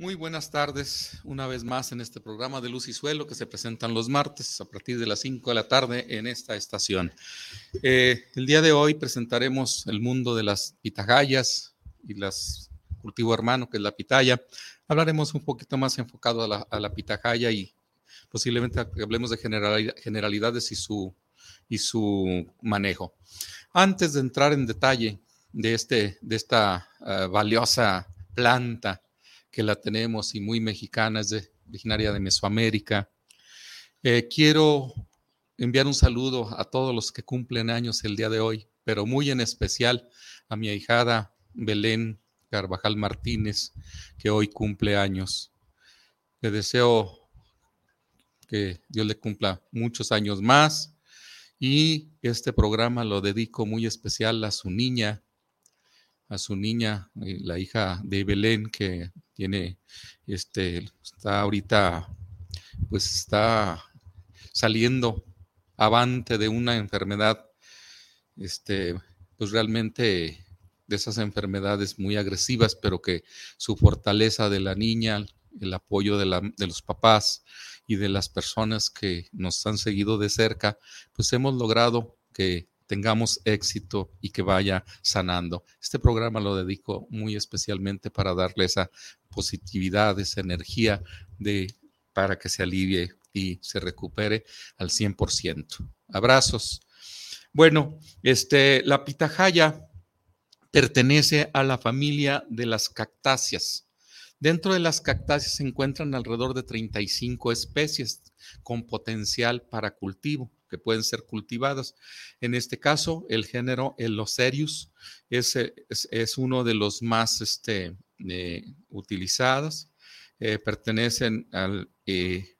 Muy buenas tardes, una vez más en este programa de Luz y Suelo que se presentan los martes a partir de las 5 de la tarde en esta estación. Eh, el día de hoy presentaremos el mundo de las pitagayas y las cultivo hermano, que es la pitaya, Hablaremos un poquito más enfocado a la, a pitahaya y posiblemente hablemos de generalidades y su, y su manejo. Antes de entrar en detalle de, este, de esta eh, valiosa planta que la tenemos y muy mexicana, es de, originaria de Mesoamérica, eh, quiero enviar un saludo a todos los que cumplen años el día de hoy, pero muy en especial a mi ahijada Belén Carvajal Martínez, que hoy cumple años. Le deseo que Dios le cumpla muchos años más y este programa lo dedico muy especial a su niña, a su niña, eh, la hija de Belén, que tiene, este, está ahorita, pues está saliendo avante de una enfermedad, este, pues realmente de esas enfermedades muy agresivas, pero que su fortaleza de la niña, el apoyo de, los papás y de las personas que nos han seguido de cerca, pues hemos logrado que tengamos éxito y que vaya sanando. Este programa lo dedico muy especialmente para darle esa positividad, esa energía de, para que se alivie y se recupere al 100%. Abrazos. Bueno, este, la pitahaya pertenece a la familia de las cactáceas. Dentro de las cactáceas se encuentran alrededor de 35 especies con potencial para cultivo que pueden ser cultivadas. En este caso, el género Elocerius es, es, uno de los más este, eh, utilizados. Eh, pertenecen al eh,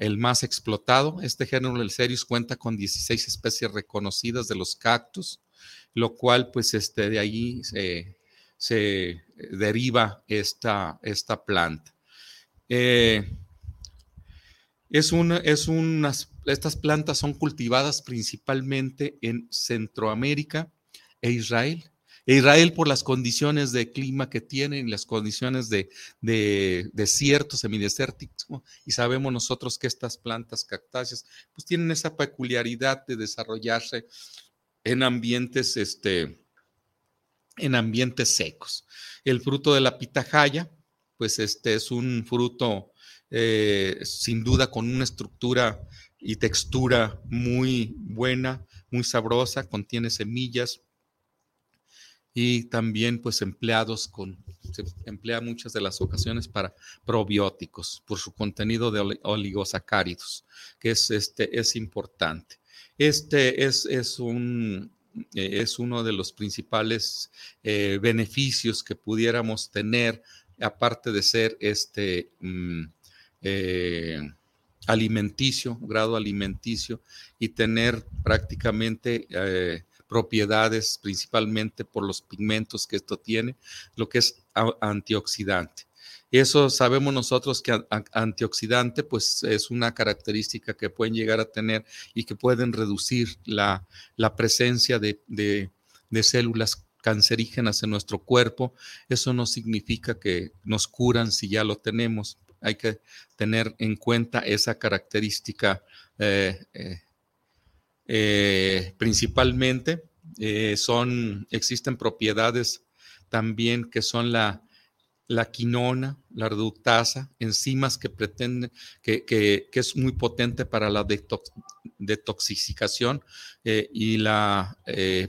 el más explotado. Este género Elocerius cuenta con 16 especies reconocidas de los cactus lo cual pues este, de ahí se, deriva esta, esta planta. Eh, es una, es unas, estas plantas son cultivadas principalmente en Centroamérica e Israel. E Israel por las condiciones de clima que tienen, las condiciones de, de desierto, semidesértico, y sabemos nosotros que estas plantas cactáceas pues tienen esa peculiaridad de desarrollarse en ambientes, este, en ambientes secos. El fruto de la pitahaya, pues este es un fruto eh, sin duda con una estructura y textura muy buena, muy sabrosa, contiene semillas y también pues empleados con, se emplea muchas de las ocasiones para probióticos por su contenido de oligosacáridos, que es, este, es importante. Este es, un, eh, es uno de los principales eh, beneficios que pudiéramos tener, aparte de ser este mm, eh, alimenticio, grado alimenticio, y tener prácticamente propiedades, principalmente por los pigmentos que esto tiene, lo que es antioxidante. Eso sabemos nosotros que antioxidante pues es una característica que pueden llegar a tener y que pueden reducir la, presencia de, células cancerígenas en nuestro cuerpo. Eso no significa que nos curan si ya lo tenemos. Hay que tener en cuenta esa característica eh, eh, eh, principalmente. son, existen propiedades también que son la la quinona, la reductasa, enzimas que pretenden, que, es muy potente para la detoxificación y la,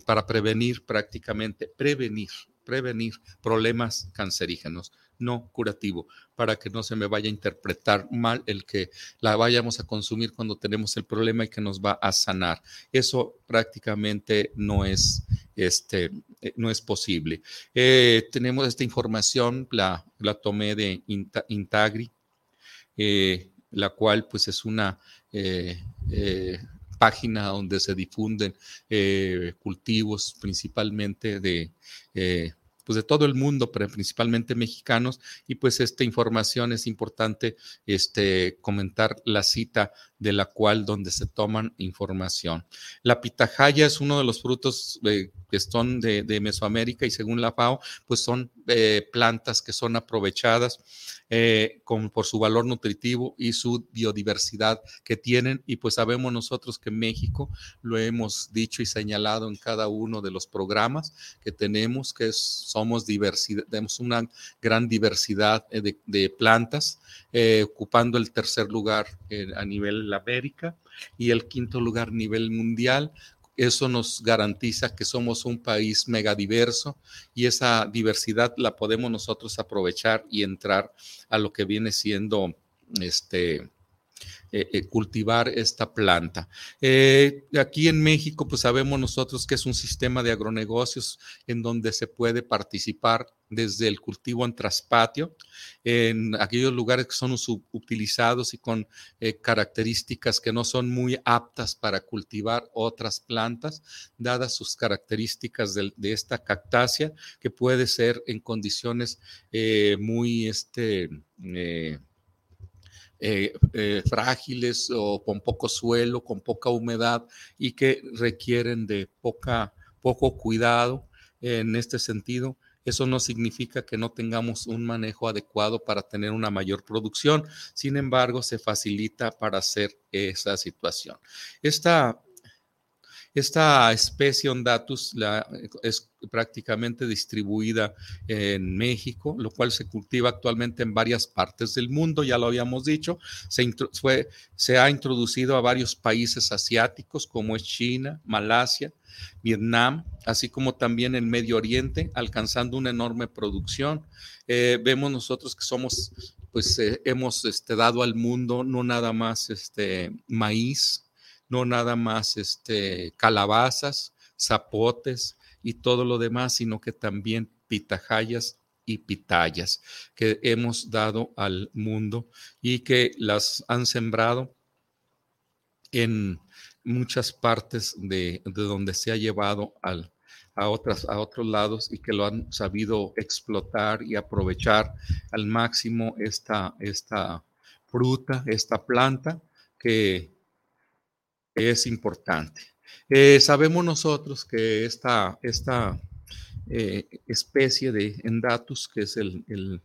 para prevenir prácticamente, prevenir, prevenir problemas cancerígenos. no curativo, para que no se me vaya a interpretar mal el que la vayamos a consumir cuando tenemos el problema y que nos va a sanar. Eso prácticamente no es, este, eh, no es posible. Eh, tenemos esta información, la, la tomé de Intagri, eh, la cual pues es una página donde se difunden cultivos principalmente de pues de todo el mundo, pero principalmente mexicanos, y pues esta información es importante este, comentar la cita de la cual donde se toman información. La pitahaya es uno de los frutos eh, que son de, Mesoamérica y según la FAO, pues son eh, plantas que son aprovechadas eh, por su valor nutritivo y su biodiversidad que tienen. Y pues sabemos nosotros que México, lo hemos dicho y señalado en cada uno de los programas que tenemos, que somos diversidad, tenemos una gran diversidad de, de plantas, ocupando el tercer lugar a nivel América y el quinto lugar nivel mundial. Eso nos garantiza que somos un país megadiverso y esa diversidad la podemos nosotros aprovechar y entrar a lo que viene siendo este, eh, eh, cultivar esta planta. Eh, aquí en México, pues sabemos nosotros que es un sistema de agronegocios en donde se puede participar desde el cultivo en traspatio, en aquellos lugares que son utilizados y con características que no son muy aptas para cultivar otras plantas, dadas sus características de, esta cactácea, que puede ser en condiciones muy, este, eh, frágiles o con poco suelo, con poca humedad y que requieren de poca, poco cuidado en este sentido. Eso no significa que no tengamos un manejo adecuado para tener una mayor producción. Sin embargo, se facilita para hacer esa situación. Esta esta especie Ondatus la, es prácticamente distribuida en México, lo cual se cultiva actualmente en varias partes del mundo, ya lo habíamos dicho. Se, ha introducido a varios países asiáticos como es China, Malasia, Vietnam, así como también en Medio Oriente, alcanzando una enorme producción. Eh, vemos nosotros que somos, pues eh, hemos este, dado al mundo no nada más este, maíz, no nada más este, calabazas, zapotes y todo lo demás, sino que también pitahayas y pitayas que hemos dado al mundo y que las han sembrado en muchas partes de, donde se ha llevado al, a, otras, a otros lados y que lo han sabido explotar y aprovechar al máximo esta, esta fruta, esta planta que es importante. Eh, sabemos nosotros que esta, esta eh, especie de endatus, que es el,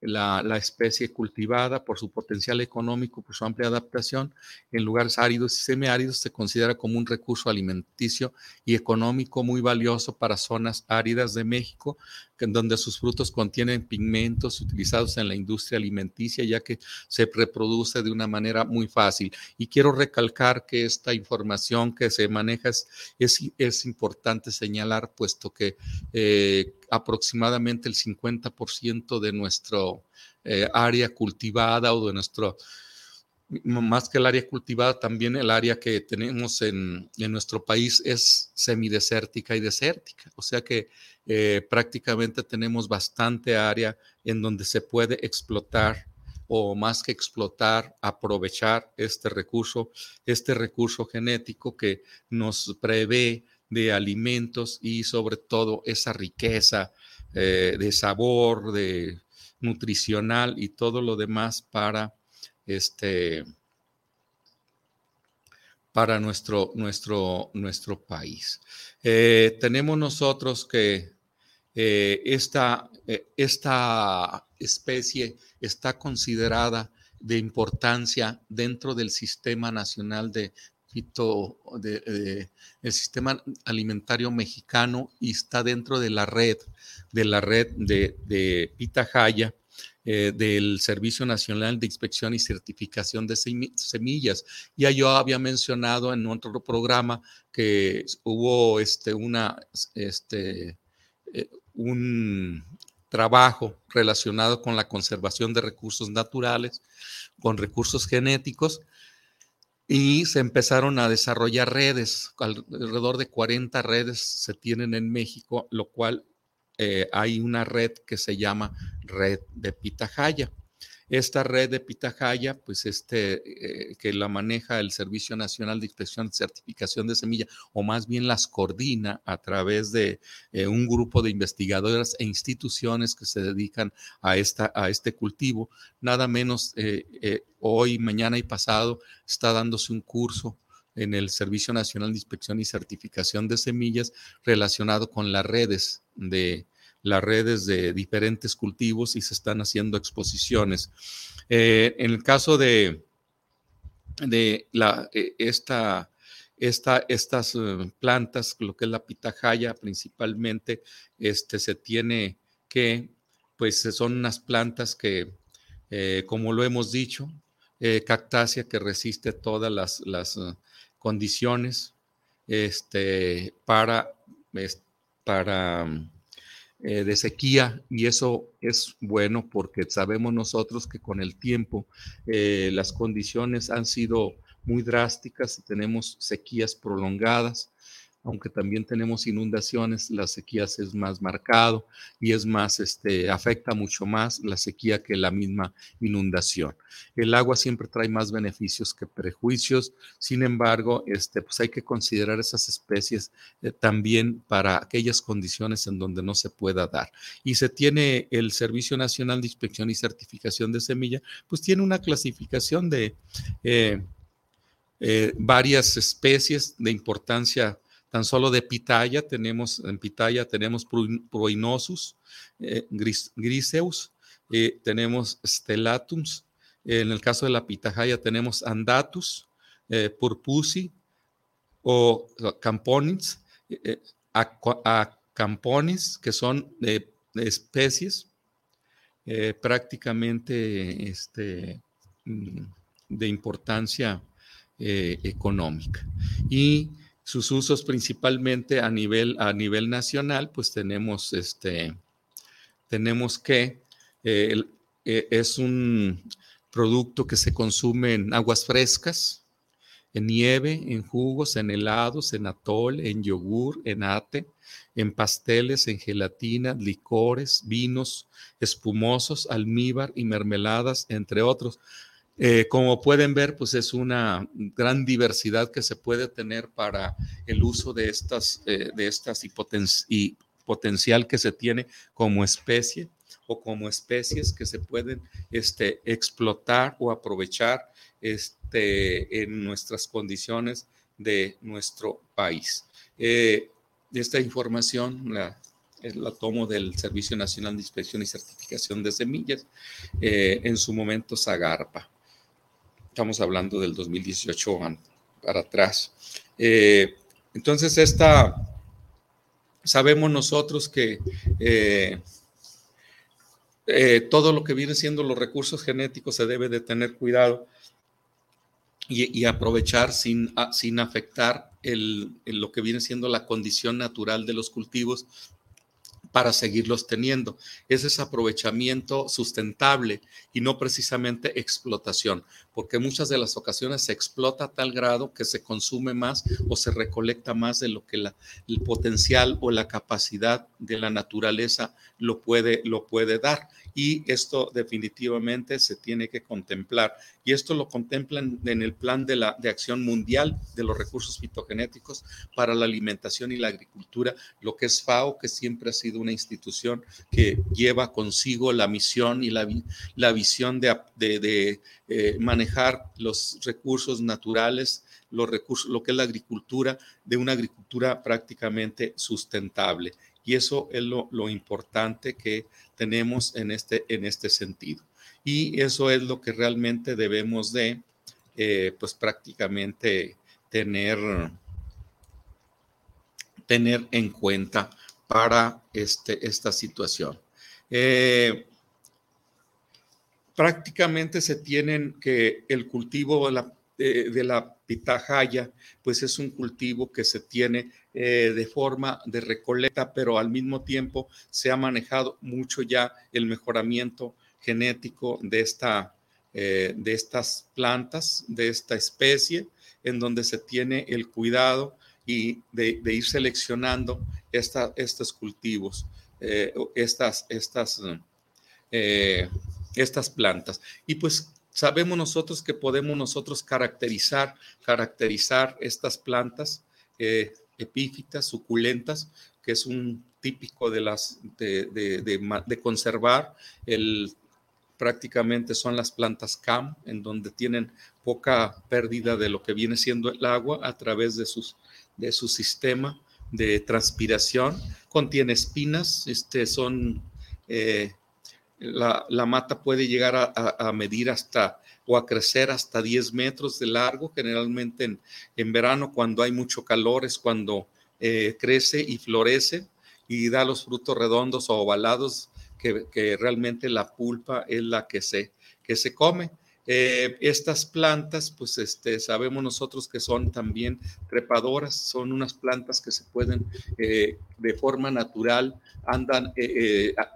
la, especie cultivada por su potencial económico, por su amplia adaptación en lugares áridos y semiáridos, se considera como un recurso alimenticio y económico muy valioso para zonas áridas de México, donde sus frutos contienen pigmentos utilizados en la industria alimenticia, ya que se reproduce de una manera muy fácil. Y quiero recalcar que esta información que se maneja es, es, importante señalar, puesto que eh, aproximadamente el 50% de nuestro eh, área cultivada o de nuestro, más que el área cultivada, también el área que tenemos en, en nuestro país es semidesértica y desértica. O sea que eh, prácticamente tenemos bastante área en donde se puede explotar o más que explotar, aprovechar este recurso, este recurso genético que nos prevé de alimentos y sobre todo esa riqueza eh, de sabor, de nutricional y todo lo demás para este para nuestro, nuestro, nuestro país. Eh, tenemos nosotros que eh, esta, esta especie está considerada de importancia dentro del Sistema Nacional de de, el sistema alimentario mexicano y está dentro de la red, de la red de, de Pitahaya, eh, del Servicio Nacional de Inspección y Certificación de Semillas. Ya yo había mencionado en otro programa que hubo este, una, este, eh, un, trabajo relacionado con la conservación de recursos naturales, con recursos genéticos, y se empezaron a desarrollar redes, alrededor de 40 redes se tienen en México, lo cual eh, hay una red que se llama Red de Pitahaya. Esta red de Pitahaya, pues este, eh, que la maneja el Servicio Nacional de Inspección y Certificación de Semilla, o más bien las coordina a través de eh, un grupo de investigadoras e instituciones que se dedican a, esta, a este cultivo. Nada menos eh, hoy, mañana y pasado está dándose un curso en el Servicio Nacional de Inspección y Certificación de Semillas relacionado con las redes de las redes de diferentes cultivos y se están haciendo exposiciones. Eh, en el caso de, de eh, esta, esta, estas eh, plantas, lo que es la pitahaya principalmente, este, se tiene que, pues son unas plantas que, como lo hemos dicho, cactácea que resiste todas las, las condiciones este, para, para eh, de sequía y eso es bueno porque sabemos nosotros que con el tiempo eh, las condiciones han sido muy drásticas y tenemos sequías prolongadas aunque también tenemos inundaciones, la sequía es más marcado y es más, este, afecta mucho más la sequía que la misma inundación. El agua siempre trae más beneficios que prejuicios, sin embargo, este, pues hay que considerar esas especies eh, también para aquellas condiciones en donde no se pueda dar. Y se tiene el Servicio Nacional de Inspección y Certificación de Semilla, pues tiene una clasificación de eh, eh, varias especies de importancia Tan solo de pitaya tenemos, en pitaya tenemos proinosus, eh, griseus, eh, tenemos stellatums, en el caso de la pitahaya tenemos andatus, eh, purpusi o camponis, acamponis, que son especies prácticamente este, mm, de importancia económica. Y sus usos principalmente a nivel, a nivel nacional, pues tenemos, este, tenemos que eh, eh, es un producto que se consume en aguas frescas, en nieve, en jugos, en helados, en atol, en yogur, en ate, en pasteles, en gelatina, licores, vinos espumosos, almíbar y mermeladas, entre otros. Eh, como pueden ver, pues es una gran diversidad que se puede tener para el uso de estas, eh, de estas y, potencial que se tiene como especie o como especies que se pueden este, explotar o aprovechar este, en nuestras condiciones de nuestro país. Eh, esta información la, la, tomo del Servicio Nacional de Inspección y Certificación de Semillas, en su momento Zagarpa. Estamos hablando del 2018 para atrás. Eh, entonces, esta, sabemos nosotros que eh, eh, todo lo que viene siendo los recursos genéticos se debe de tener cuidado y, aprovechar sin, sin afectar lo que viene siendo la condición natural de los cultivos para seguirlos teniendo. Ese es aprovechamiento sustentable y no precisamente explotación, porque muchas de las ocasiones se explota a tal grado que se consume más o se recolecta más de lo que el potencial o la capacidad de la naturaleza lo puede, lo puede dar. Y esto definitivamente se tiene que contemplar. Y esto lo contemplan en el plan de, la, de acción mundial de los recursos fitogenéticos para la alimentación y la agricultura, lo que es FAO, que siempre ha sido una institución que lleva consigo la misión y la, la visión de, eh, manejar los recursos naturales, los recursos, lo que es la agricultura, de una agricultura prácticamente sustentable. Y eso es lo, importante que tenemos en este, en este sentido. Y eso es lo que realmente debemos de, eh, pues prácticamente tener, tener en cuenta para este, esta situación. Eh, prácticamente se tienen que el cultivo de, la pitahaya, pues es un cultivo que se tiene eh, de forma de recolecta, pero al mismo tiempo se ha manejado mucho ya el mejoramiento genético de, esta, eh, de estas plantas, de esta especie, en donde se tiene el cuidado y de, ir seleccionando estos cultivos, eh, estas, estas, estas plantas. Y pues sabemos nosotros que podemos nosotros caracterizar, caracterizar estas plantas epífitas, suculentas, que es un típico de las de, de, conservar el prácticamente son las plantas CAM, en donde tienen poca pérdida de lo que viene siendo el agua a través de, sus, de su sistema de transpiración. Contiene espinas, este, son eh, la, mata puede llegar a, medir hasta o a crecer hasta 10 metros de largo. Generalmente en, verano, cuando hay mucho calor, es cuando eh, crece y florece y da los frutos redondos o ovalados que, realmente la pulpa es la que se, que se come. Eh, estas plantas, pues este, sabemos nosotros que son también trepadoras, son unas plantas que se pueden eh, de forma natural, andan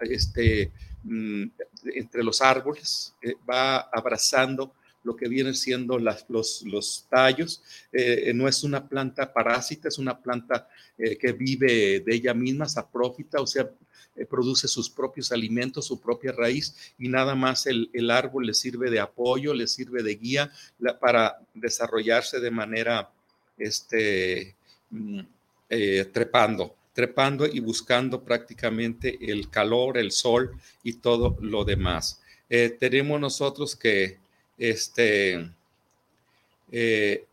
este, entre los árboles, eh, va abrazando lo que vienen siendo los, los, tallos. Eh, no es una planta parásita, es una planta eh, que vive de ella misma, saprófita, o sea, produce sus propios alimentos, su propia raíz, y nada más el, el árbol le sirve de apoyo, le sirve de guía para desarrollarse de manera este, mm, trepando trepando y buscando prácticamente el calor, el sol y todo lo demás. Eh, tenemos nosotros que este, eh,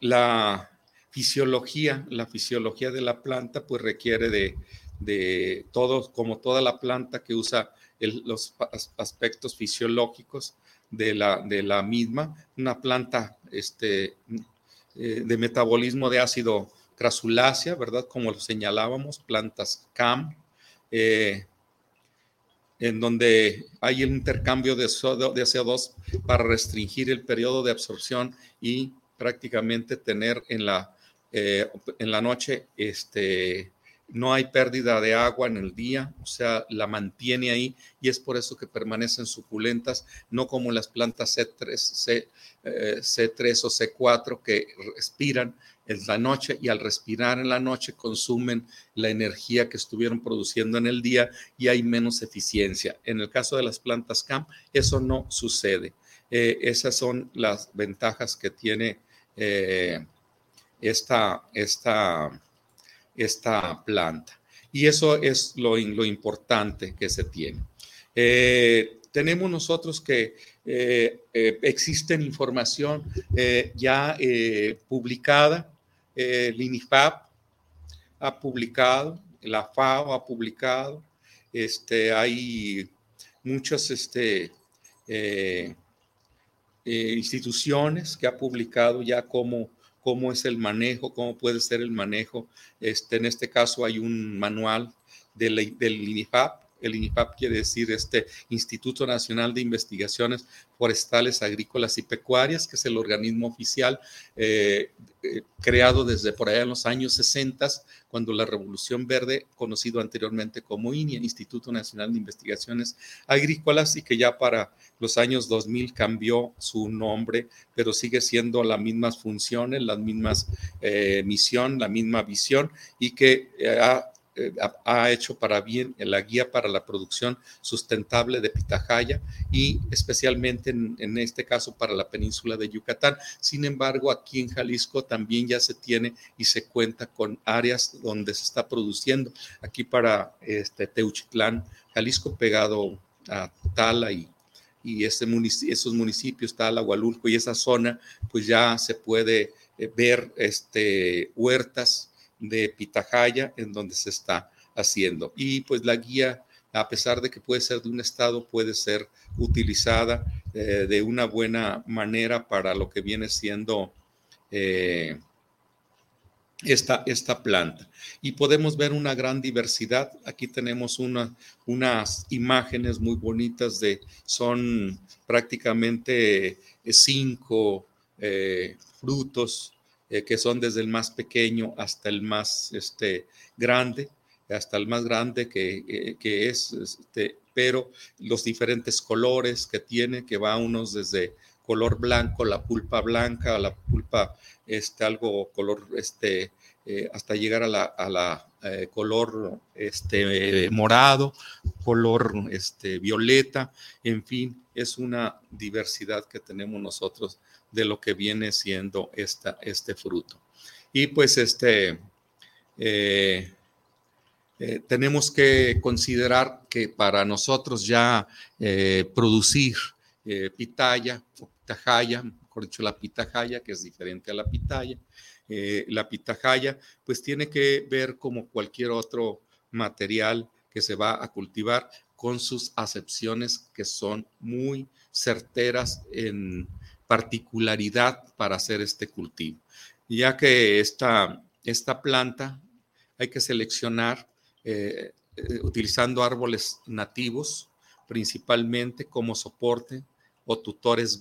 la fisiología, la fisiología de la planta, pues requiere de, de todo, como toda la planta que usa los aspectos fisiológicos de la, de la misma, una planta este, eh, de metabolismo de ácido crasulácea, ¿verdad? Como lo señalábamos, plantas CAM, eh, en donde hay el intercambio de, CO2 para restringir el periodo de absorción y prácticamente tener en la, eh, en la noche este, no hay pérdida de agua en el día, o sea, la mantiene ahí y es por eso que permanecen suculentas, no como las plantas C3, C, C3 o C4 que respiran en la noche y al respirar en la noche consumen la energía que estuvieron produciendo en el día y hay menos eficiencia. En el caso de las plantas CAM, eso no sucede. Eh, esas son las ventajas que tiene eh, esta, esta, esta planta. Y eso es lo, lo importante que se tiene. Eh, tenemos nosotros que existen información ya publicada el INIFAP ha publicado, la FAO ha publicado, este, hay muchas este, eh, eh, instituciones que ha publicado ya cómo, cómo es el manejo, cómo puede ser el manejo. Este, en este caso hay un manual del, del INIFAP el INIPAP quiere decir este Instituto Nacional de Investigaciones Forestales, Agrícolas y Pecuarias, que es el organismo oficial eh, eh, creado desde por allá en los años 60, cuando la Revolución Verde, conocido anteriormente como INIA, Instituto Nacional de Investigaciones Agrícolas, y que ya para los años 2000 cambió su nombre, pero sigue siendo las mismas funciones, las mismas eh, misión, la misma visión, y que ha eh, ha hecho para bien en la guía para la producción sustentable de pitahaya y especialmente en, este caso para la península de Yucatán. Sin embargo, aquí en Jalisco también ya se tiene y se cuenta con áreas donde se está produciendo. Aquí para este Teuchitlán, Jalisco pegado a Tala y ese esos municipios, Tala, Hualulco y esa zona, pues ya se puede eh, ver este, huertas de Pitahaya en donde se está haciendo. Y pues la guía, a pesar de que puede ser de un estado, puede ser utilizada eh, de una buena manera para lo que viene siendo eh, esta, esta, planta. Y podemos ver una gran diversidad. Aquí tenemos una, unas imágenes muy bonitas de, son prácticamente cinco frutos que son desde el más pequeño hasta el más este, grande, hasta el más grande que, que es, este, pero los diferentes colores que tiene, que va unos desde color blanco, la pulpa blanca, la pulpa este, algo color, este, eh, hasta llegar a la, a la eh, color este, morado, color este, violeta, en fin, es una diversidad que tenemos nosotros de lo que viene siendo esta, este fruto. Y pues este, eh, tenemos que considerar que para nosotros ya producir pitaya, pitahaya, mejor dicho, la pitahaya, que es diferente a la pitaya. Eh, la pitahaya, pues tiene que ver como cualquier otro material que se va a cultivar con sus acepciones que son muy certeras en particularidad para hacer este cultivo. Ya que esta, esta planta hay que seleccionar eh, eh, utilizando árboles nativos principalmente como soporte o tutores,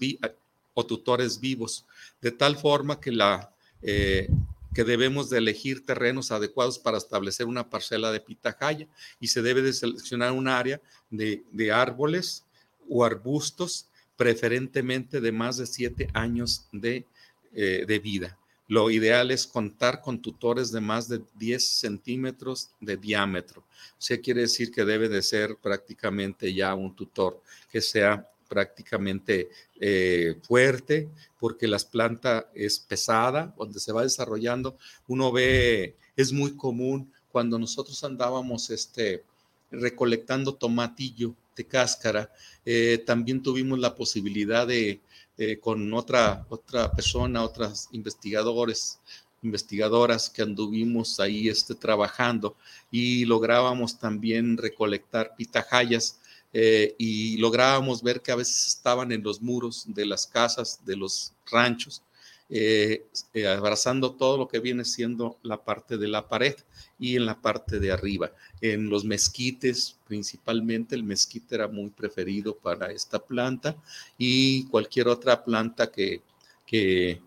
o tutores vivos, de tal forma que, la, eh, que debemos de elegir terrenos adecuados para establecer una parcela de pitahaya y se debe de seleccionar un área de, árboles o arbustos, preferentemente de más de siete años de, eh, de vida. Lo ideal es contar con tutores de más de 10 centímetros de diámetro. O sea, quiere decir que debe de ser prácticamente ya un tutor que sea prácticamente eh, fuerte porque la planta es pesada, donde se va desarrollando. Uno ve, es muy común cuando nosotros andábamos este, recolectando tomatillo cáscara, eh, también tuvimos la posibilidad de, eh, con otra, otra persona, otras investigadores, investigadoras que anduvimos ahí este, trabajando. Y lográbamos también recolectar pitahayas eh, y lográbamos ver que a veces estaban en los muros de las casas, de los ranchos, eh, eh, abrazando todo lo que viene siendo la parte de la pared y en la parte de arriba. En los mezquites, principalmente, el mezquite era muy preferido para esta planta y cualquier otra planta que, que,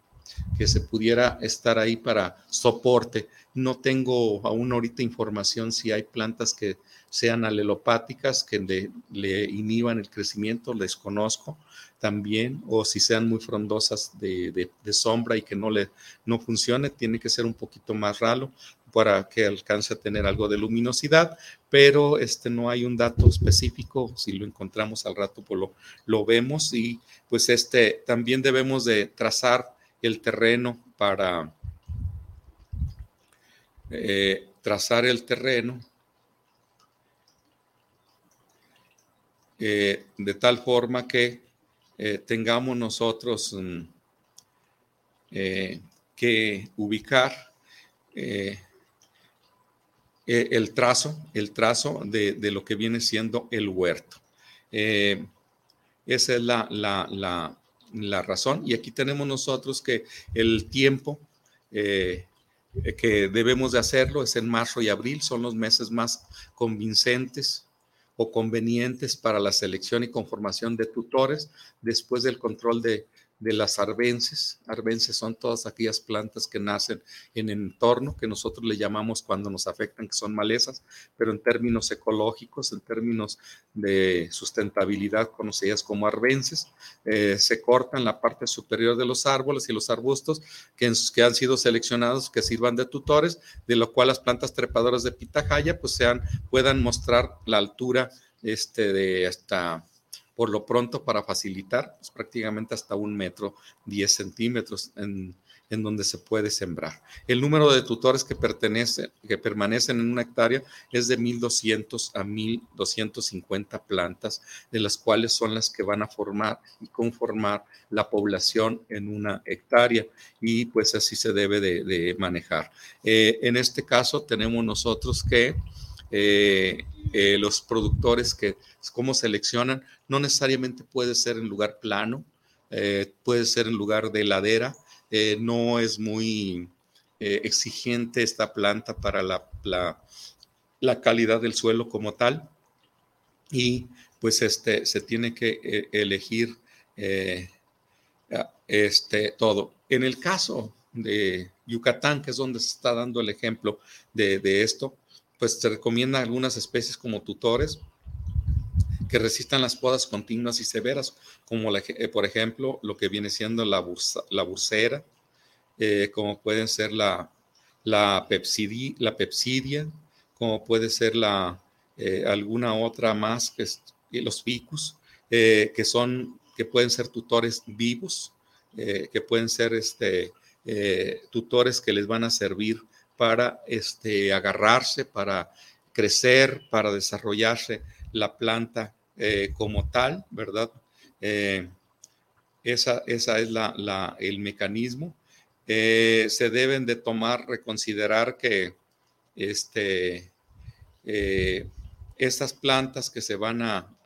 que se pudiera estar ahí para soporte. No tengo aún ahorita información si hay plantas que sean alelopáticas, que le, inhiban el crecimiento, desconozco también, o si sean muy frondosas de, sombra y que no le no funcione, tiene que ser un poquito más ralo para que alcance a tener algo de luminosidad, pero este no hay un dato específico, si lo encontramos al rato pues lo, lo vemos y pues este también debemos de trazar el terreno para eh, trazar el terreno Eh, de tal forma que eh, tengamos nosotros mm, que ubicar el trazo, el trazo de, lo que viene siendo el huerto. esa es la, la, razón. Y aquí tenemos nosotros que el tiempo que debemos de hacerlo es en marzo y abril, son los meses más convincentes o convenientes para la selección y conformación de tutores después del control de, las arbences. Arbences son todas aquellas plantas que nacen en el entorno, que nosotros le llamamos cuando nos afectan, que son malezas, pero en términos ecológicos, en términos de sustentabilidad, conocidas como arbences, eh, se cortan la parte superior de los árboles y los arbustos que, que, han sido seleccionados que sirvan de tutores, de lo cual las plantas trepadoras de pitahaya pues sean, puedan mostrar la altura este, de hasta por lo pronto para facilitar, pues, prácticamente hasta un metro, 10 centímetros en, donde se puede sembrar. El número de tutores que, pertenece, que permanecen en una hectárea es de 1.200 a 1.250 plantas, de las cuales son las que van a formar y conformar la población en una hectárea y pues así se debe de, manejar. Eh, en este caso tenemos nosotros que eh, eh, los productores que cómo seleccionan, no necesariamente puede ser en lugar plano, eh, puede ser en lugar de ladera, no es muy exigente esta planta para la, la, calidad del suelo como tal y pues este, se tiene que elegir este, todo. En el caso de Yucatán, que es donde se está dando el ejemplo de, de esto, pues se recomiendan algunas especies como tutores que resistan las podas continuas y severas, como eh, por ejemplo lo que viene siendo la, la bursera, eh, como pueden ser la, la, la pepsidia, como puede ser la, eh, alguna otra más, que los ficus, que son, que pueden ser tutores vivos, que pueden ser este, tutores que les van a servir para este, agarrarse, para crecer, para desarrollarse la planta eh, como tal, ¿verdad? Eh, esa, esa, es la, el mecanismo. Eh, se deben de tomar, reconsiderar que este, estas plantas que se van a,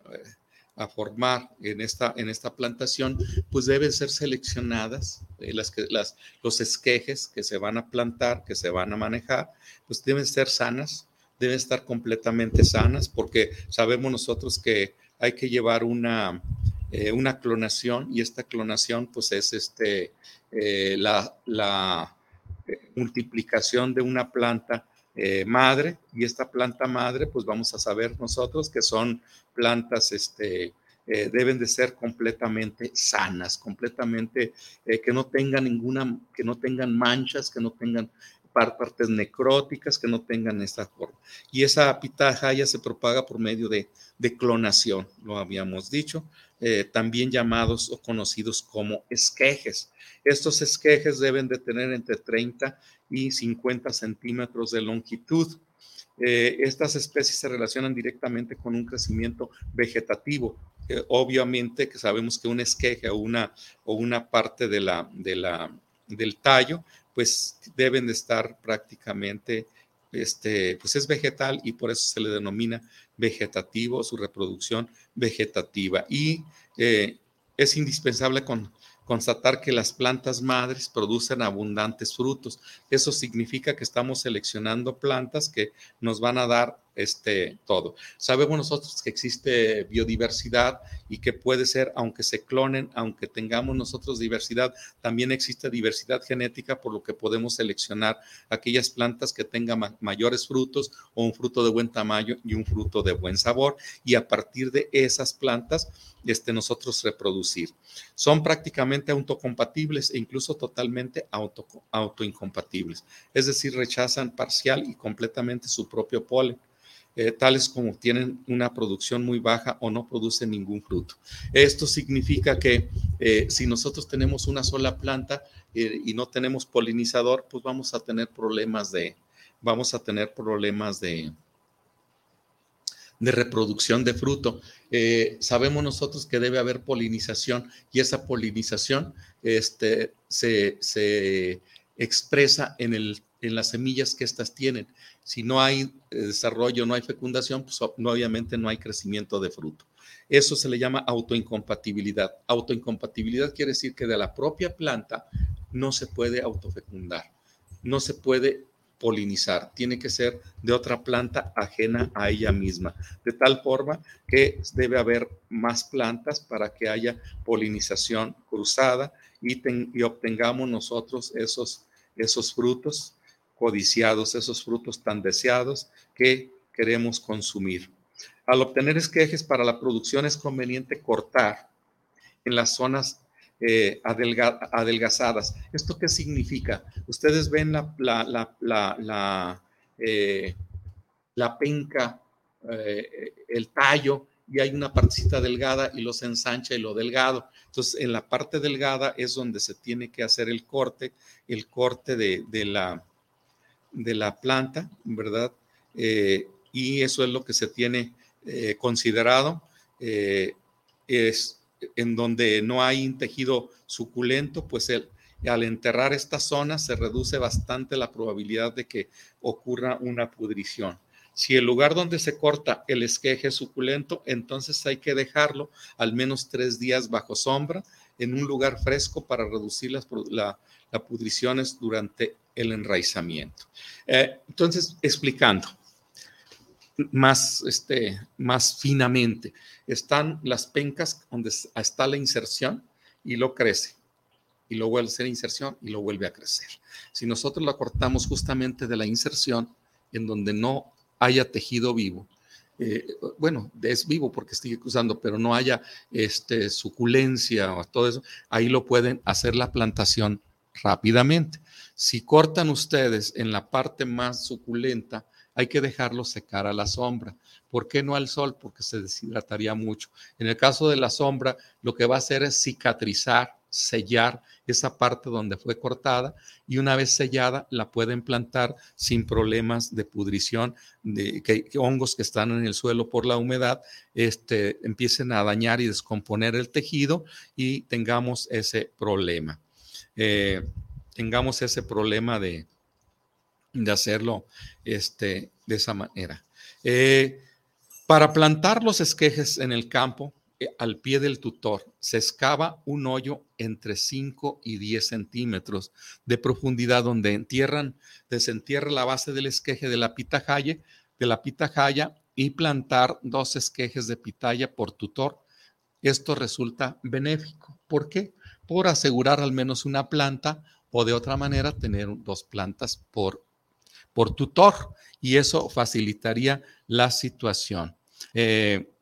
a formar en esta, en esta plantación, pues deben ser seleccionadas, las, las, los esquejes que se van a plantar, que se van a manejar, pues deben ser sanas, deben estar completamente sanas, porque sabemos nosotros que hay que llevar una, eh, una clonación y esta clonación pues es este, eh, la, la eh, multiplicación de una planta madre y esta planta madre pues vamos a saber nosotros que son plantas este, deben de ser completamente sanas, completamente que no tengan ninguna, que no tengan manchas, que no tengan partes necróticas que no tengan esta forma. Y esa pitaja ya se propaga por medio de, clonación, lo habíamos dicho, eh, también llamados o conocidos como esquejes. Estos esquejes deben de tener entre 30 y 50 centímetros de longitud. Eh, estas especies se relacionan directamente con un crecimiento vegetativo. Eh, obviamente que sabemos que un esqueje o una, o una parte de la, de la, del tallo pues deben de estar prácticamente, este, pues es vegetal y por eso se le denomina vegetativo, su reproducción vegetativa. Y eh, es indispensable con, constatar que las plantas madres producen abundantes frutos. Eso significa que estamos seleccionando plantas que nos van a dar este, todo. Sabemos nosotros que existe biodiversidad y que puede ser, aunque se clonen, aunque tengamos nosotros diversidad, también existe diversidad genética, por lo que podemos seleccionar aquellas plantas que tengan mayores frutos o un fruto de buen tamaño y un fruto de buen sabor, y a partir de esas plantas, este, nosotros reproducir. Son prácticamente autocompatibles e incluso totalmente auto, autoincompatibles, es decir, rechazan parcial y completamente su propio polen. Eh, tales como tienen una producción muy baja o no producen ningún fruto. Esto significa que eh, si nosotros tenemos una sola planta eh, y no tenemos polinizador, pues vamos a tener problemas de, vamos a tener problemas de, de reproducción de fruto. sabemos nosotros que debe haber polinización y esa polinización este, se, se expresa en, el, en las semillas que éstas tienen. Si no hay eh, desarrollo, no hay fecundación, pues obviamente no hay crecimiento de fruto. Eso se le llama autoincompatibilidad. Autoincompatibilidad quiere decir que de la propia planta no se puede autofecundar, no se puede polinizar, tiene que ser de otra planta ajena a ella misma, de tal forma que debe haber más plantas para que haya polinización cruzada y, y obtengamos nosotros esos, esos frutos codiciados, esos frutos tan deseados que queremos consumir. Al obtener esquejes para la producción es conveniente cortar en las zonas eh, adelgazadas. ¿Esto qué significa? Ustedes ven la, eh, penca, eh, el tallo, y hay una partecita delgada y los ensancha y lo delgado. Entonces, en la parte delgada es donde se tiene que hacer el corte, el corte de la, de la planta, ¿verdad? Eh, y eso es lo que se tiene eh, considerado. Eh, es en donde no hay un tejido suculento, pues el, al enterrar esta zona se reduce bastante la probabilidad de que ocurra una pudrición. Si el lugar donde se corta el esqueje es suculento, entonces hay que dejarlo al menos tres días bajo sombra en un lugar fresco para reducir las, la, las pudriciones durante el enraizamiento. Eh, entonces, explicando más, este, más finamente, están las pencas donde está la inserción y lo crece. y luego vuelve a hacer inserción y lo vuelve a crecer. Si nosotros la cortamos justamente de la inserción, en donde no haya tejido vivo, eh, bueno, es vivo porque sigue cruzando, pero no haya este, suculencia o todo eso, ahí lo pueden hacer la plantación rápidamente. Si cortan ustedes en la parte más suculenta, hay que dejarlo secar a la sombra. ¿Por qué no al sol? Porque se deshidrataría mucho. En el caso de la sombra, lo que va a hacer es cicatrizar, sellar esa parte donde fue cortada y una vez sellada la pueden plantar sin problemas de pudrición, de que, hongos que están en el suelo por la humedad este, empiecen a dañar y descomponer el tejido y tengamos ese problema. Eh, tengamos ese problema de, de hacerlo este, de esa manera. Eh, para plantar los esquejes en el campo, eh, al pie del tutor, se excava un hoyo entre 5 y 10 centímetros de profundidad donde entierran, desentierra la base del esqueje de la pitahaya, de la pitahaya y plantar dos esquejes de pitaya por tutor. Esto resulta benéfico. ¿Por qué? Por asegurar al menos una planta o de otra manera tener dos plantas por, por tutor y eso facilitaría la situación. Eh,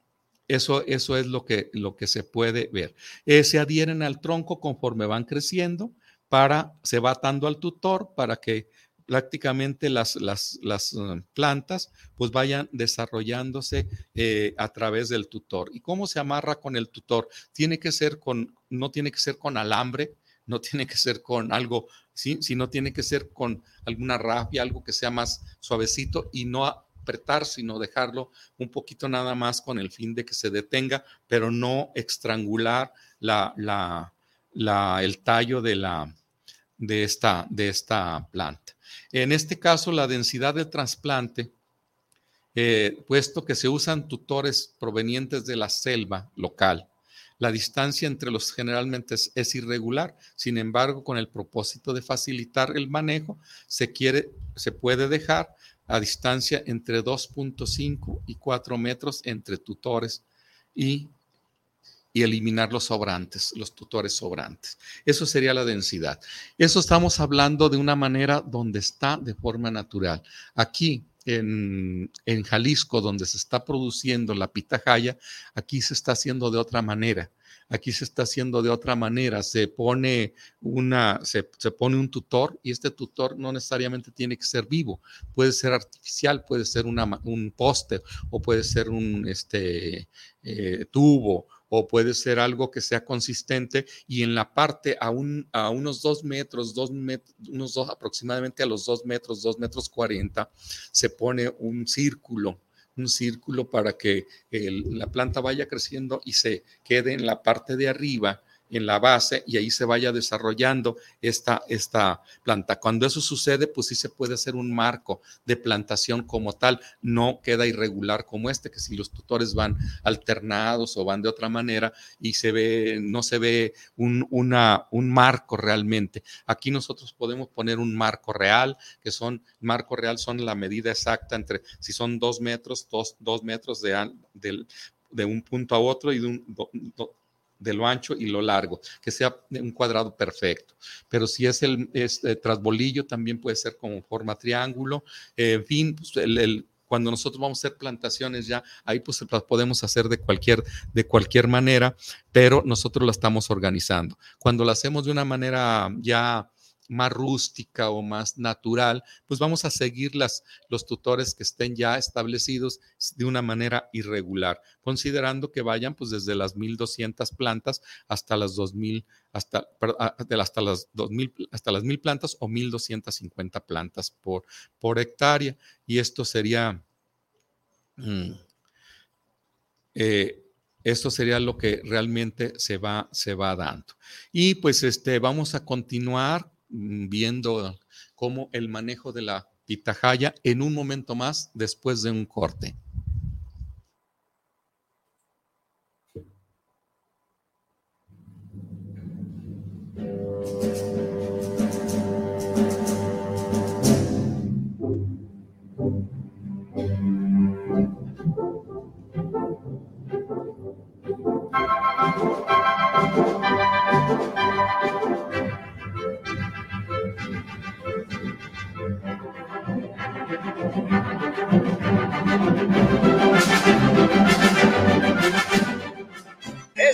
eso, eso, es lo que, lo que se puede ver. Eh, se adhieren al tronco conforme van creciendo, para, se va atando al tutor para que prácticamente las, las, las uh, plantas pues vayan desarrollándose eh, a través del tutor. ¿Y cómo se amarra con el tutor? Tiene que ser con, no tiene que ser con alambre, no tiene que ser con algo, ¿sí? sino tiene que ser con alguna rafia, algo que sea más suavecito y no apretar, sino dejarlo un poquito nada más con el fin de que se detenga, pero no estrangular la, la, el tallo de, la, de, esta, de esta planta. En este caso, la densidad del trasplante, eh, puesto que se usan tutores provenientes de la selva local, la distancia entre los generalmente es, irregular, sin embargo, con el propósito de facilitar el manejo, se, quiere, se puede dejar a distancia entre 2.5 y 4 metros entre tutores y, y, eliminar los sobrantes, los tutores sobrantes. Eso sería la densidad. Eso estamos hablando de una manera donde está de forma natural. Aquí en, Jalisco, donde se está produciendo la pitahaya, aquí se está haciendo de otra manera. Aquí se está haciendo de otra manera. Se pone una, se, pone un tutor y este tutor no necesariamente tiene que ser vivo. Puede ser artificial, puede ser un poste o puede ser un este, eh, tubo o puede ser algo que sea consistente y en la parte a, unos dos metros, dos unos dos, aproximadamente a los dos metros, dos metros cuarenta, se pone un círculo un círculo para que la planta vaya creciendo y se quede en la parte de arriba en la base y ahí se vaya desarrollando esta, esta planta. Cuando eso sucede, pues sí se puede hacer un marco de plantación como tal, no queda irregular como este, que si los tutores van alternados o van de otra manera y se ve, no se ve un, una, un marco realmente. Aquí nosotros podemos poner un marco real, que son, marco real son la medida exacta entre, si son dos metros, dos, dos metros de, de un punto a otro y de un, de lo ancho y lo largo, que sea un cuadrado perfecto. Pero si es el eh, trasbolillo, también puede ser como forma triángulo. en fin, pues, cuando nosotros vamos a hacer plantaciones ya, ahí pues las podemos hacer de cualquier, de cualquier manera, pero nosotros la estamos organizando. Cuando la hacemos de una manera ya más rústica o más natural, pues vamos a seguir las, los tutores que estén ya establecidos de una manera irregular, considerando que vayan pues desde las 1200 plantas hasta las 2000 hasta, hasta las 2000 hasta las 1000 plantas o 1250 plantas por, por hectárea y esto sería mm, eh, esto sería lo que realmente se va, se va dando. Y pues este, vamos a continuar viendo cómo el manejo de la pitahaya en un momento más después de un corte. Thank you.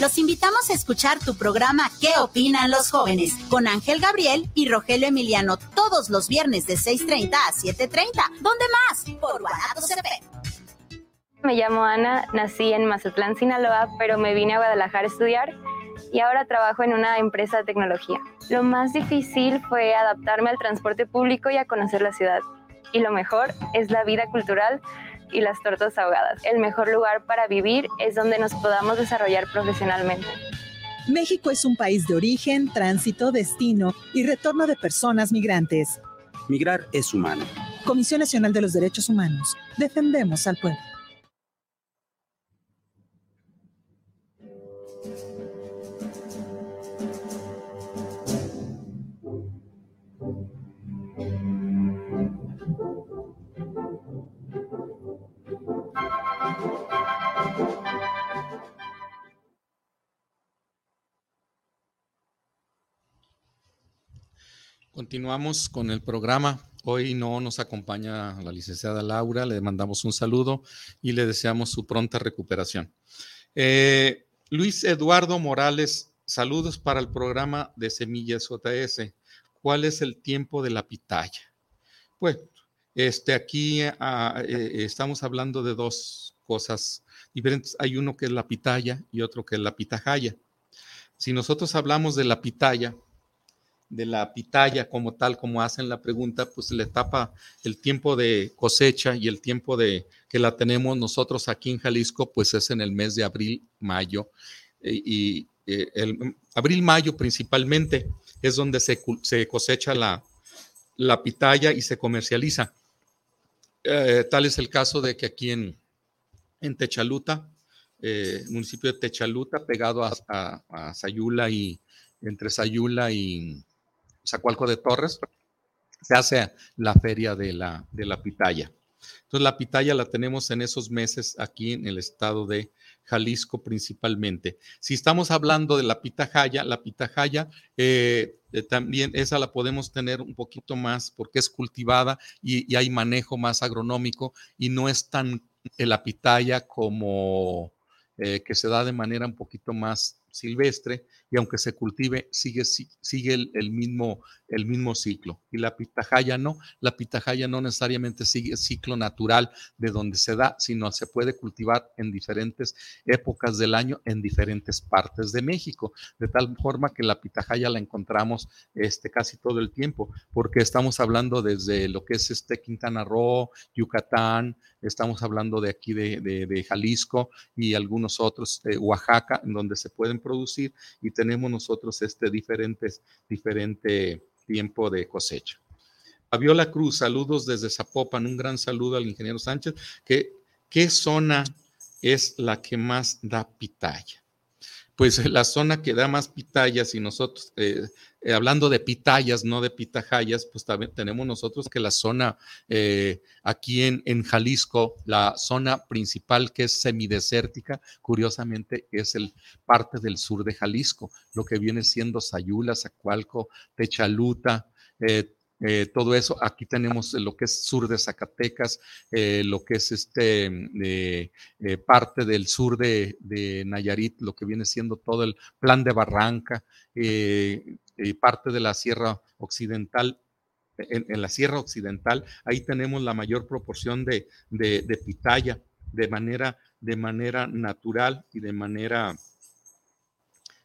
Los invitamos a escuchar tu programa ¿Qué opinan los jóvenes? con Ángel Gabriel y Rogelio Emiliano todos los viernes de 6.30 a 7.30. ¿Dónde más? Por Guanatos CP. Me llamo Ana, nací en Mazatlán, Sinaloa, pero me vine a Guadalajara a estudiar y ahora trabajo en una empresa de tecnología. Lo más difícil fue adaptarme al transporte público y a conocer la ciudad. Y lo mejor es la vida cultural y las tortas ahogadas. El mejor lugar para vivir es donde nos podamos desarrollar profesionalmente. México es un país de origen, tránsito, destino y retorno de personas migrantes. Migrar es humano. Comisión Nacional de los Derechos Humanos. Defendemos al pueblo. Continuamos con el programa. Hoy no nos acompaña la licenciada Laura, le mandamos un saludo y le deseamos su pronta recuperación. Eh, Luis Eduardo Morales, saludos para el programa de Semillas JS. ¿Cuál es el tiempo de la pitaya? Pues, este, aquí ah, eh, estamos hablando de dos cosas diferentes. Hay uno que es la pitaya y otro que es la pitahaya. Si nosotros hablamos de la pitaya, de la pitaya como tal, como hacen la pregunta, pues le tapa el tiempo de cosecha y el tiempo de que la tenemos nosotros aquí en Jalisco, pues es en el mes de abril, mayo. Eh, y eh, el abril, mayo principalmente es donde se, cosecha la, la, pitaya y se comercializa. Eh, tal es el caso de que aquí en, en Techaluta, municipio de Techaluta, pegado a, a, a Sayula y entre Sayula y Zacualco de Torres, se hace la feria de la, de la pitaya. Entonces la pitaya la tenemos en esos meses aquí en el estado de Jalisco principalmente. Si estamos hablando de la pitahaya, la pitahaya eh, eh, también esa la podemos tener un poquito más porque es cultivada y, hay manejo más agronómico y no es tan la pitaya como eh, que se da de manera un poquito más silvestre y aunque se cultive, sigue, sigue el, mismo, el mismo ciclo. Y la pitahaya no, la pitahaya no necesariamente sigue el ciclo natural de donde se da, sino se puede cultivar en diferentes épocas del año en diferentes partes de México, de tal forma que la pitahaya la encontramos este, casi todo el tiempo, porque estamos hablando desde lo que es este Quintana Roo, Yucatán, estamos hablando de aquí de, de, Jalisco y algunos otros, de Oaxaca, en donde se pueden producir y tenemos nosotros este diferentes, diferente tiempo de cosecha. Fabiola Cruz, saludos desde Zapopan, un gran saludo al ingeniero Sánchez. ¿Qué, qué zona es la que más da pitaya? Pues la zona que da más pitayas y nosotros, eh, eh, hablando de pitayas, no de pitajayas, pues también tenemos nosotros que la zona eh, aquí en, en, Jalisco, la zona principal que es semidesértica, curiosamente es el parte del sur de Jalisco, lo que viene siendo Sayula, Zacualco, Techaluta, eh, eh, todo eso. Aquí tenemos lo que es sur de Zacatecas, eh, lo que es este eh, parte del sur de, Nayarit, lo que viene siendo todo el plan de Barranca, parte de la Sierra Occidental. En, la Sierra Occidental, ahí tenemos la mayor proporción de, de pitaya de manera, de manera natural y de manera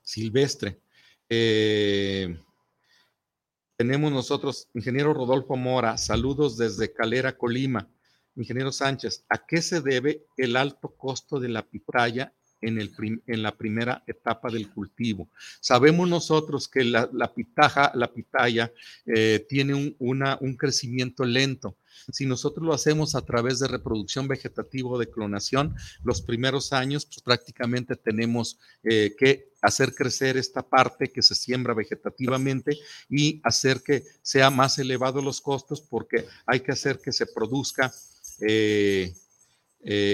silvestre. Tenemos nosotros, ingeniero Rodolfo Mora, saludos desde Calera, Colima. Ingeniero Sánchez, ¿a qué se debe el alto costo de la pitaya en, el en, la primera etapa del cultivo. Sabemos nosotros que la, pitaja, la pitaya eh, tiene un, un crecimiento lento. Si nosotros lo hacemos a través de reproducción vegetativa o de clonación, los primeros años, pues prácticamente tenemos eh, que hacer crecer esta parte que se siembra vegetativamente y hacer que sea más elevado los costos porque hay que hacer que se produzca eh,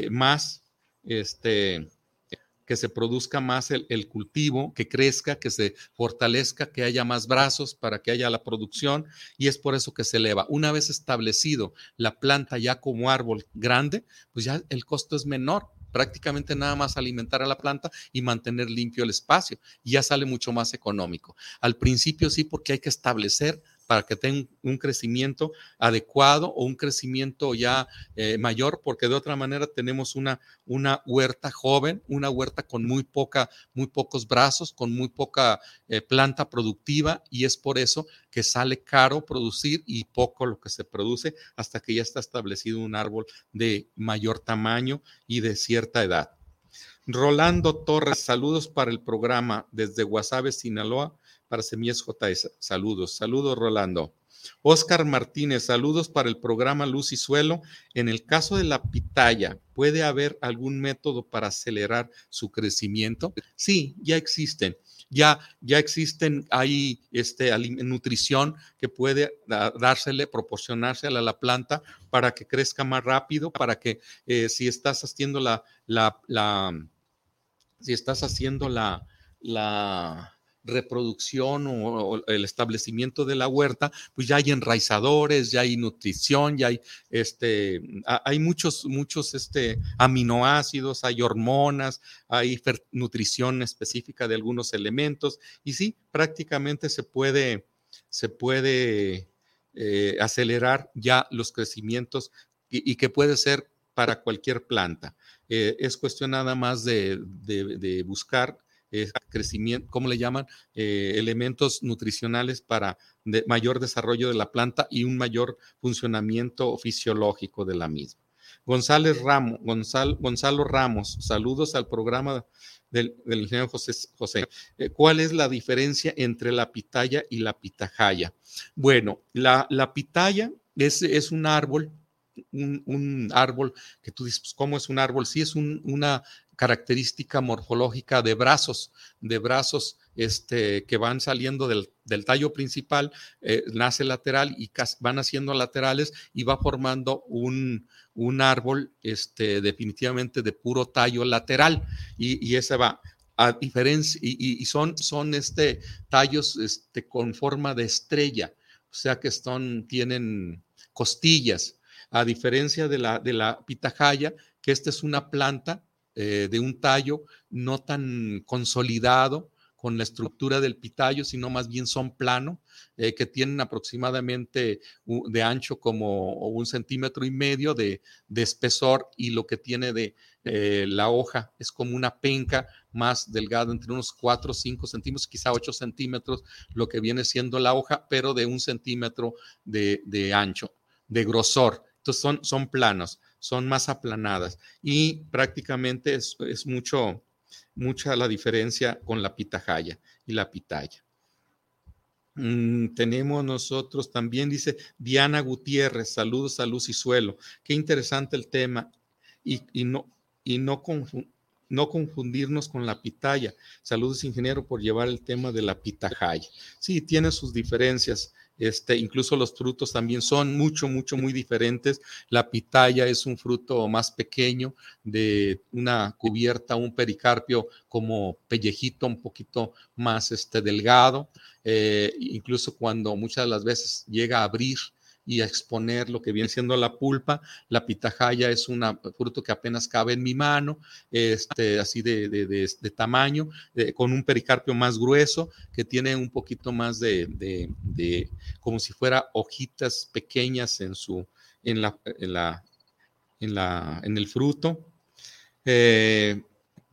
más este, que se produzca más el, cultivo, que crezca, que se fortalezca, que haya más brazos para que haya la producción y es por eso que se eleva. Una vez establecido la planta ya como árbol grande, pues ya el costo es menor. Prácticamente nada más alimentar a la planta y mantener limpio el espacio. Ya sale mucho más económico. Al principio sí, porque hay que establecer para que tenga un crecimiento adecuado o un crecimiento ya eh, mayor, porque de otra manera tenemos una, una huerta joven, una huerta con muy poca, muy pocos brazos, con muy poca eh, planta productiva y es por eso que sale caro producir y poco lo que se produce hasta que ya está establecido un árbol de mayor tamaño y de cierta edad. Rolando Torres, saludos para el programa desde Guasave, Sinaloa para Semillas JS. Saludos, saludos Rolando. Oscar Martínez, saludos para el programa Luz y Suelo. En el caso de la pitaya, ¿puede haber algún método para acelerar su crecimiento? Sí, ya existen. Ya, ya existen, hay este, nutrición que puede dársele, proporcionársela a la planta para que crezca más rápido, para que eh, si estás haciendo la, la, la, si estás haciendo la, la, reproducción o, el establecimiento de la huerta, pues ya hay enraizadores, ya hay nutrición, ya hay este, hay muchos, muchos este, aminoácidos, hay hormonas, hay nutrición específica de algunos elementos y sí, prácticamente se puede, se puede eh, acelerar ya los crecimientos y, que puede ser para cualquier planta. Eh, es cuestión nada más de, de buscar crecimiento, ¿cómo le llaman? Eh, elementos nutricionales para mayor desarrollo de la planta y un mayor funcionamiento fisiológico de la misma. González Ramos, Gonzalo, Ramos, saludos al programa del, del ingeniero José. José. Eh, ¿Cuál es la diferencia entre la pitaya y la pitajaya? Bueno, la, la pitaya es, es un árbol un, árbol que tú dices, pues, ¿cómo es un árbol? Sí, es una característica morfológica de brazos, de brazos este, que van saliendo del, tallo principal, eh, nace lateral y van haciendo laterales y va formando un, un árbol este, definitivamente de puro tallo lateral. Y, ese va. A diferencia y, son, son este, tallos este, con forma de estrella, o sea que son, tienen costillas, a diferencia de la, de la pitahaya, que esta es una planta eh, de un tallo no tan consolidado con la estructura del pitayo, sino más bien son plano, eh, que tienen aproximadamente de ancho como un centímetro y medio de, espesor y lo que tiene de eh, la hoja es como una penca más delgada, entre unos 4 o 5 centímetros, quizá 8 centímetros, lo que viene siendo la hoja, pero de un centímetro de, de ancho, de grosor. Entonces son, son planos son más aplanadas y prácticamente es, mucho, mucha la diferencia con la pitahaya y la pitaya. Mm, tenemos nosotros también, dice Diana Gutiérrez, saludos a Luz y Suelo. Qué interesante el tema y, y no, y no no confundirnos con la pitaya. Saludos, ingeniero, por llevar el tema de la pitahaya. Sí, tiene sus diferencias. Este, incluso los frutos también son mucho, mucho, muy diferentes. La pitaya es un fruto más pequeño, de una cubierta, un pericarpio como pellejito, un poquito más este, delgado. Eh, incluso cuando muchas de las veces llega a abrir y a exponer lo que viene siendo la pulpa. La pitahaya es un fruto que apenas cabe en mi mano, este, así de, de, tamaño, con un pericarpio más grueso, que tiene un poquito más de, como si fuera hojitas pequeñas en su, en la, en la, en la, en el fruto. Eh,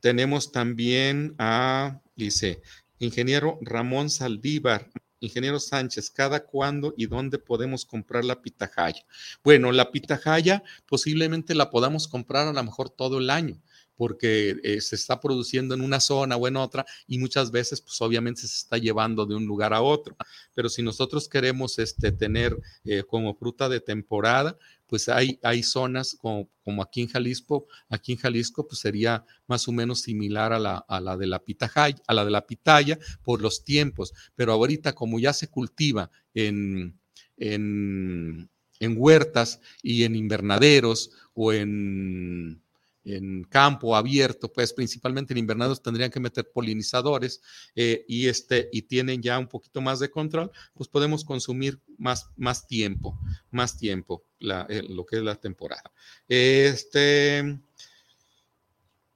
tenemos también a, dice, ingeniero Ramón Saldívar, Ingeniero Sánchez, ¿cada cuándo y dónde podemos comprar la pitahaya? Bueno, la pitahaya posiblemente la podamos comprar a lo mejor todo el año porque eh, se está produciendo en una zona o en otra y muchas veces pues obviamente se está llevando de un lugar a otro. Pero si nosotros queremos este, tener eh, como fruta de temporada, pues hay, hay zonas como, como, aquí en Jalisco, aquí en Jalisco pues sería más o menos similar a la, a la de la pitaya, a la de la pitaya por los tiempos, pero ahorita como ya se cultiva en, en, en huertas y en invernaderos o en en campo abierto, pues principalmente en invernados tendrían que meter polinizadores eh, y, este, y tienen ya un poquito más de control, pues podemos consumir más, más tiempo, más tiempo eh, lo que es la temporada. Este,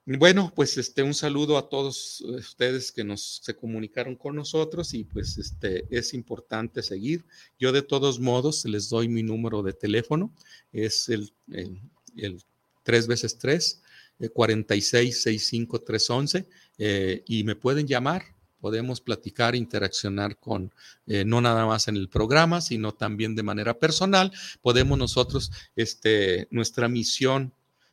bueno, pues este, un saludo a todos ustedes que nos se comunicaron con nosotros y pues este, es importante seguir. Yo de todos modos les doy mi número de teléfono, es el, el, el 3 veces 3, 46 65 311 y me pueden llamar, podemos platicar, interaccionar con, eh, no nada más en el programa, sino también de manera personal. Podemos nosotros, este, nuestra misión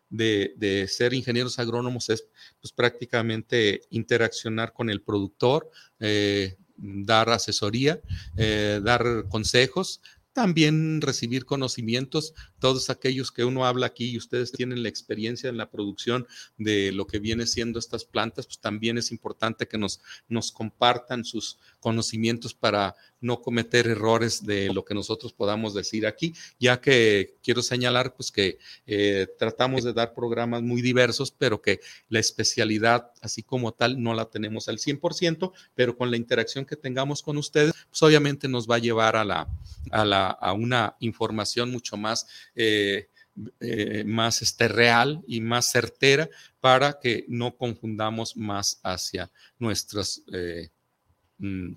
de, de, ser ingenieros agrónomos es pues, prácticamente interaccionar con el productor, eh, dar asesoría, eh, dar consejos, también recibir conocimientos, todos aquellos que uno habla aquí y ustedes tienen la experiencia en la producción de lo que viene siendo estas plantas, pues también es importante que nos, nos compartan sus conocimientos para no cometer errores de lo que nosotros podamos decir aquí, ya que quiero señalar pues que eh, tratamos de dar programas muy diversos, pero que la especialidad así como tal no la tenemos al 100%, pero con la interacción que tengamos con ustedes, pues obviamente nos va a llevar a, la, a, la, a una información mucho más... Eh, eh, más este, real y más certera para que no confundamos más hacia nuestras mm,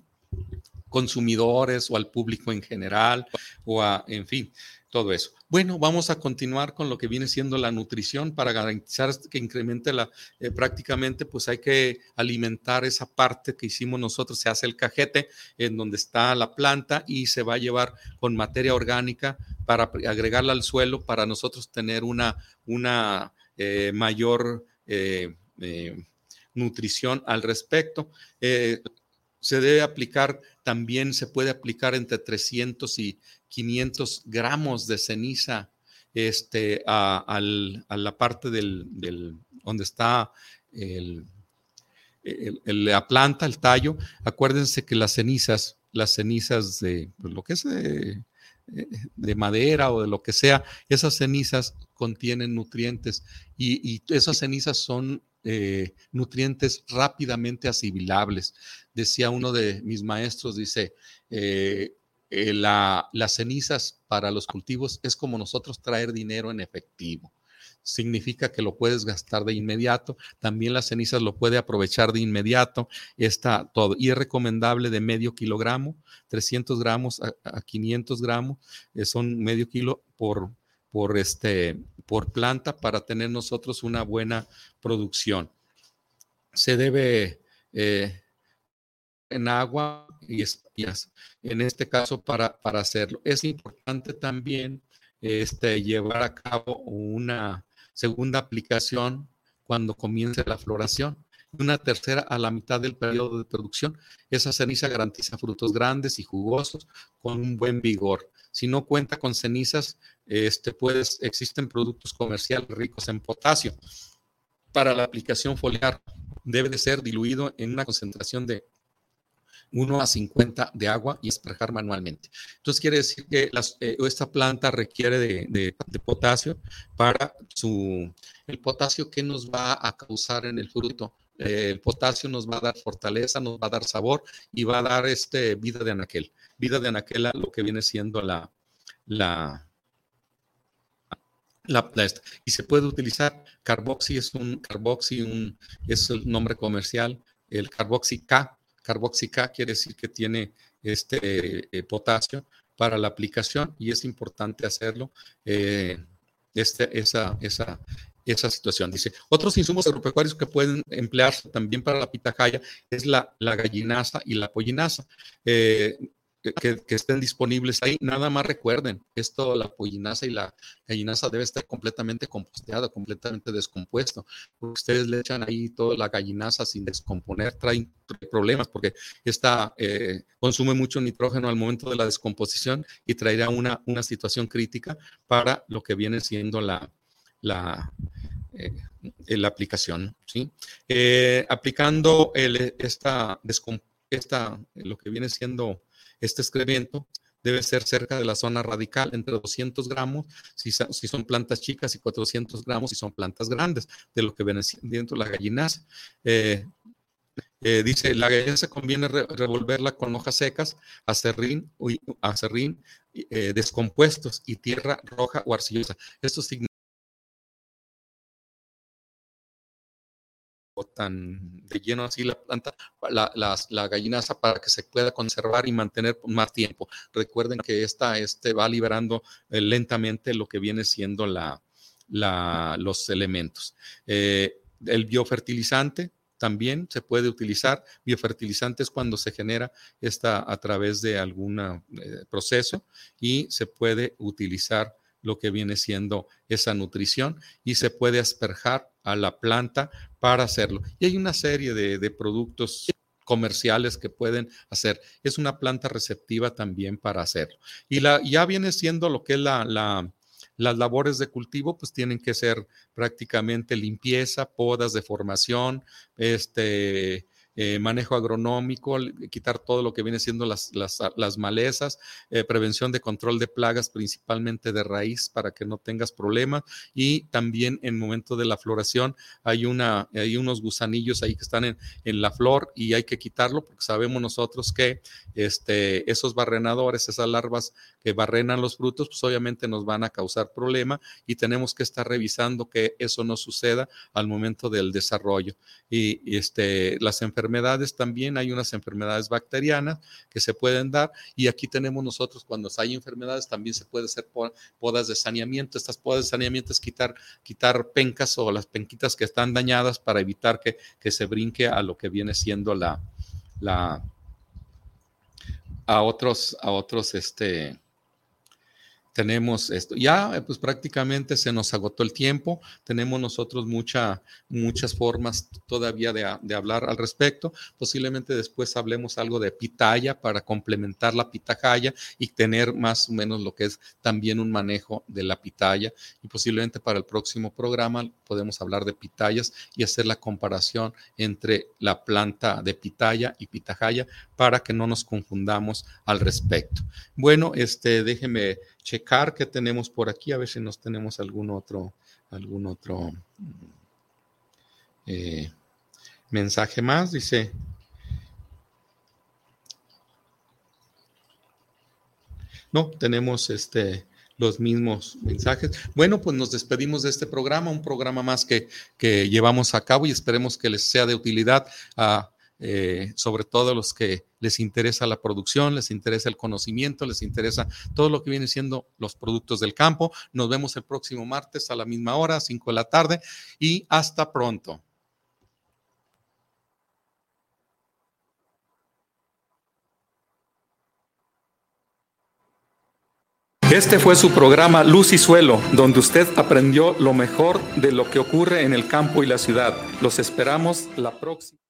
consumidores o al público en general o a, en fin, todo eso. Bueno, vamos a continuar con lo que viene siendo la nutrición para garantizar que incremente la, eh, prácticamente, pues hay que alimentar esa parte que hicimos nosotros, se hace el cajete en donde está la planta y se va a llevar con materia orgánica para agregarla al suelo para nosotros tener una, una eh, mayor eh, nutrición al respecto se debe aplicar, también se puede aplicar entre 300 y 500 gramos de ceniza este, a, la parte del, donde está la planta, el tallo. Acuérdense que las cenizas, las cenizas de pues, lo que es de, de, madera o de lo que sea, esas cenizas contienen nutrientes y, y esas cenizas son eh, nutrientes rápidamente asimilables. Decía uno de mis maestros, dice, eh, eh, las cenizas para los cultivos es como nosotros traer dinero en efectivo. Significa que lo puedes gastar de inmediato. También las cenizas lo puede aprovechar de inmediato. Está todo. Y es recomendable de medio kilogramo, 300 gramos a, a 500 gramos. son medio kilo por, por, este, por planta para tener nosotros una buena producción. Se debe eh, en agua y espías, en este caso para, para hacerlo. Es importante también este, llevar a cabo una segunda aplicación cuando comience la floración una tercera a la mitad del periodo de producción. Esa ceniza garantiza frutos grandes y jugosos con un buen vigor. Si no cuenta con cenizas, este, puedes, existen productos comerciales ricos en potasio. para la aplicación foliar debe de ser diluido en una concentración de 1 a 50 de agua y esparjar manualmente. Entonces quiere decir que eh, esta planta requiere de, potasio para su, el potasio que nos va a causar en el fruto. El potasio nos va a dar fortaleza, nos va a dar sabor y va a dar este vida de anaquel. Vida de anaquel lo que viene siendo la, la, la, y se puede utilizar carboxi es un carboxi un, es el nombre comercial el carboxi K Carboxica quiere decir que tiene este eh, potasio para la aplicación y es importante hacerlo. Eh, este, esa, esa, esa situación. Dice, otros insumos agropecuarios que pueden emplearse también para la pitahaya es la, la gallinaza y la pollinaza. Eh, que, estén disponibles ahí. Nada más recuerden, esto, la pollinaza y la gallinaza debe estar completamente composteada, completamente descompuesto. Ustedes le echan ahí toda la gallinaza sin descomponer, traen problemas porque esta eh, consume mucho nitrógeno al momento de la descomposición y traerá una, una situación crítica para lo que viene siendo la, la, eh, la aplicación. Eh, aplicando esta, lo que viene siendo este excremento debe ser cerca de la zona radical, entre 200 gramos si, son plantas chicas y 400 gramos si son plantas grandes, de lo que viene dentro la gallinaza. Eh, eh, dice, la gallinaza conviene revolverla con hojas secas, acerrín, acerrín eh, descompuestos y tierra roja o arcillosa. Esto significa de lleno así la planta, la, la, gallinaza para que se pueda conservar y mantener más tiempo. Recuerden que esta este, va liberando eh, lentamente lo que viene siendo la, los elementos. Eh, el biofertilizante también se puede utilizar. Biofertilizante es cuando se genera esta a través de algún eh, proceso y se puede utilizar lo que viene siendo esa nutrición y se puede asperjar a la planta para hacerlo. Y hay una serie de, productos comerciales que pueden hacer. Es una planta receptiva también para hacerlo. Y la, ya viene siendo lo que es la, las labores de cultivo, pues tienen que ser prácticamente limpieza, podas de formación, este, eh, manejo agronómico, quitar todo lo que viene siendo las, las, malezas, eh, prevención de control de plagas, principalmente de raíz, para que no tengas problemas. Y también en momento de la floración hay, una, hay unos gusanillos ahí que están en, en la flor y hay que quitarlo porque sabemos nosotros que este, esos barrenadores, esas larvas que barrenan los frutos, pues obviamente nos van a causar problema y tenemos que estar revisando que eso no suceda al momento del desarrollo. Y, y este, las enfermedades enfermedades también hay unas enfermedades bacterianas que se pueden dar y aquí tenemos nosotros cuando hay enfermedades también se puede hacer podas de saneamiento. Estas podas de saneamiento es quitar, quitar pencas o las penquitas que están dañadas para evitar que, que se brinque a lo que viene siendo la, la a otros, a otros, este, tenemos esto. Ya, eh, pues prácticamente se nos agotó el tiempo. Tenemos nosotros mucha, muchas formas todavía de, de, hablar al respecto. Posiblemente después hablemos algo de pitaya para complementar la pitahaya y tener más o menos lo que es también un manejo de la pitaya. Y posiblemente para el próximo programa podemos hablar de pitayas y hacer la comparación entre la planta de pitaya y pitahaya para que no nos confundamos al respecto. Bueno, este, déjeme checar qué tenemos por aquí, a ver si nos tenemos algún otro, algún otro eh, mensaje más. Dice, no, tenemos este los mismos mensajes. Bueno, pues nos despedimos de este programa, un programa más que, que llevamos a cabo y esperemos que les sea de utilidad a eh, sobre todo los que les interesa la producción, les interesa el conocimiento, les interesa todo lo que viene siendo los productos del campo. Nos vemos el próximo martes a la misma hora, 5 de la tarde, y hasta pronto. Este fue su programa Luz y Suelo, donde usted aprendió lo mejor de lo que ocurre en el campo y la ciudad. Los esperamos la próxima.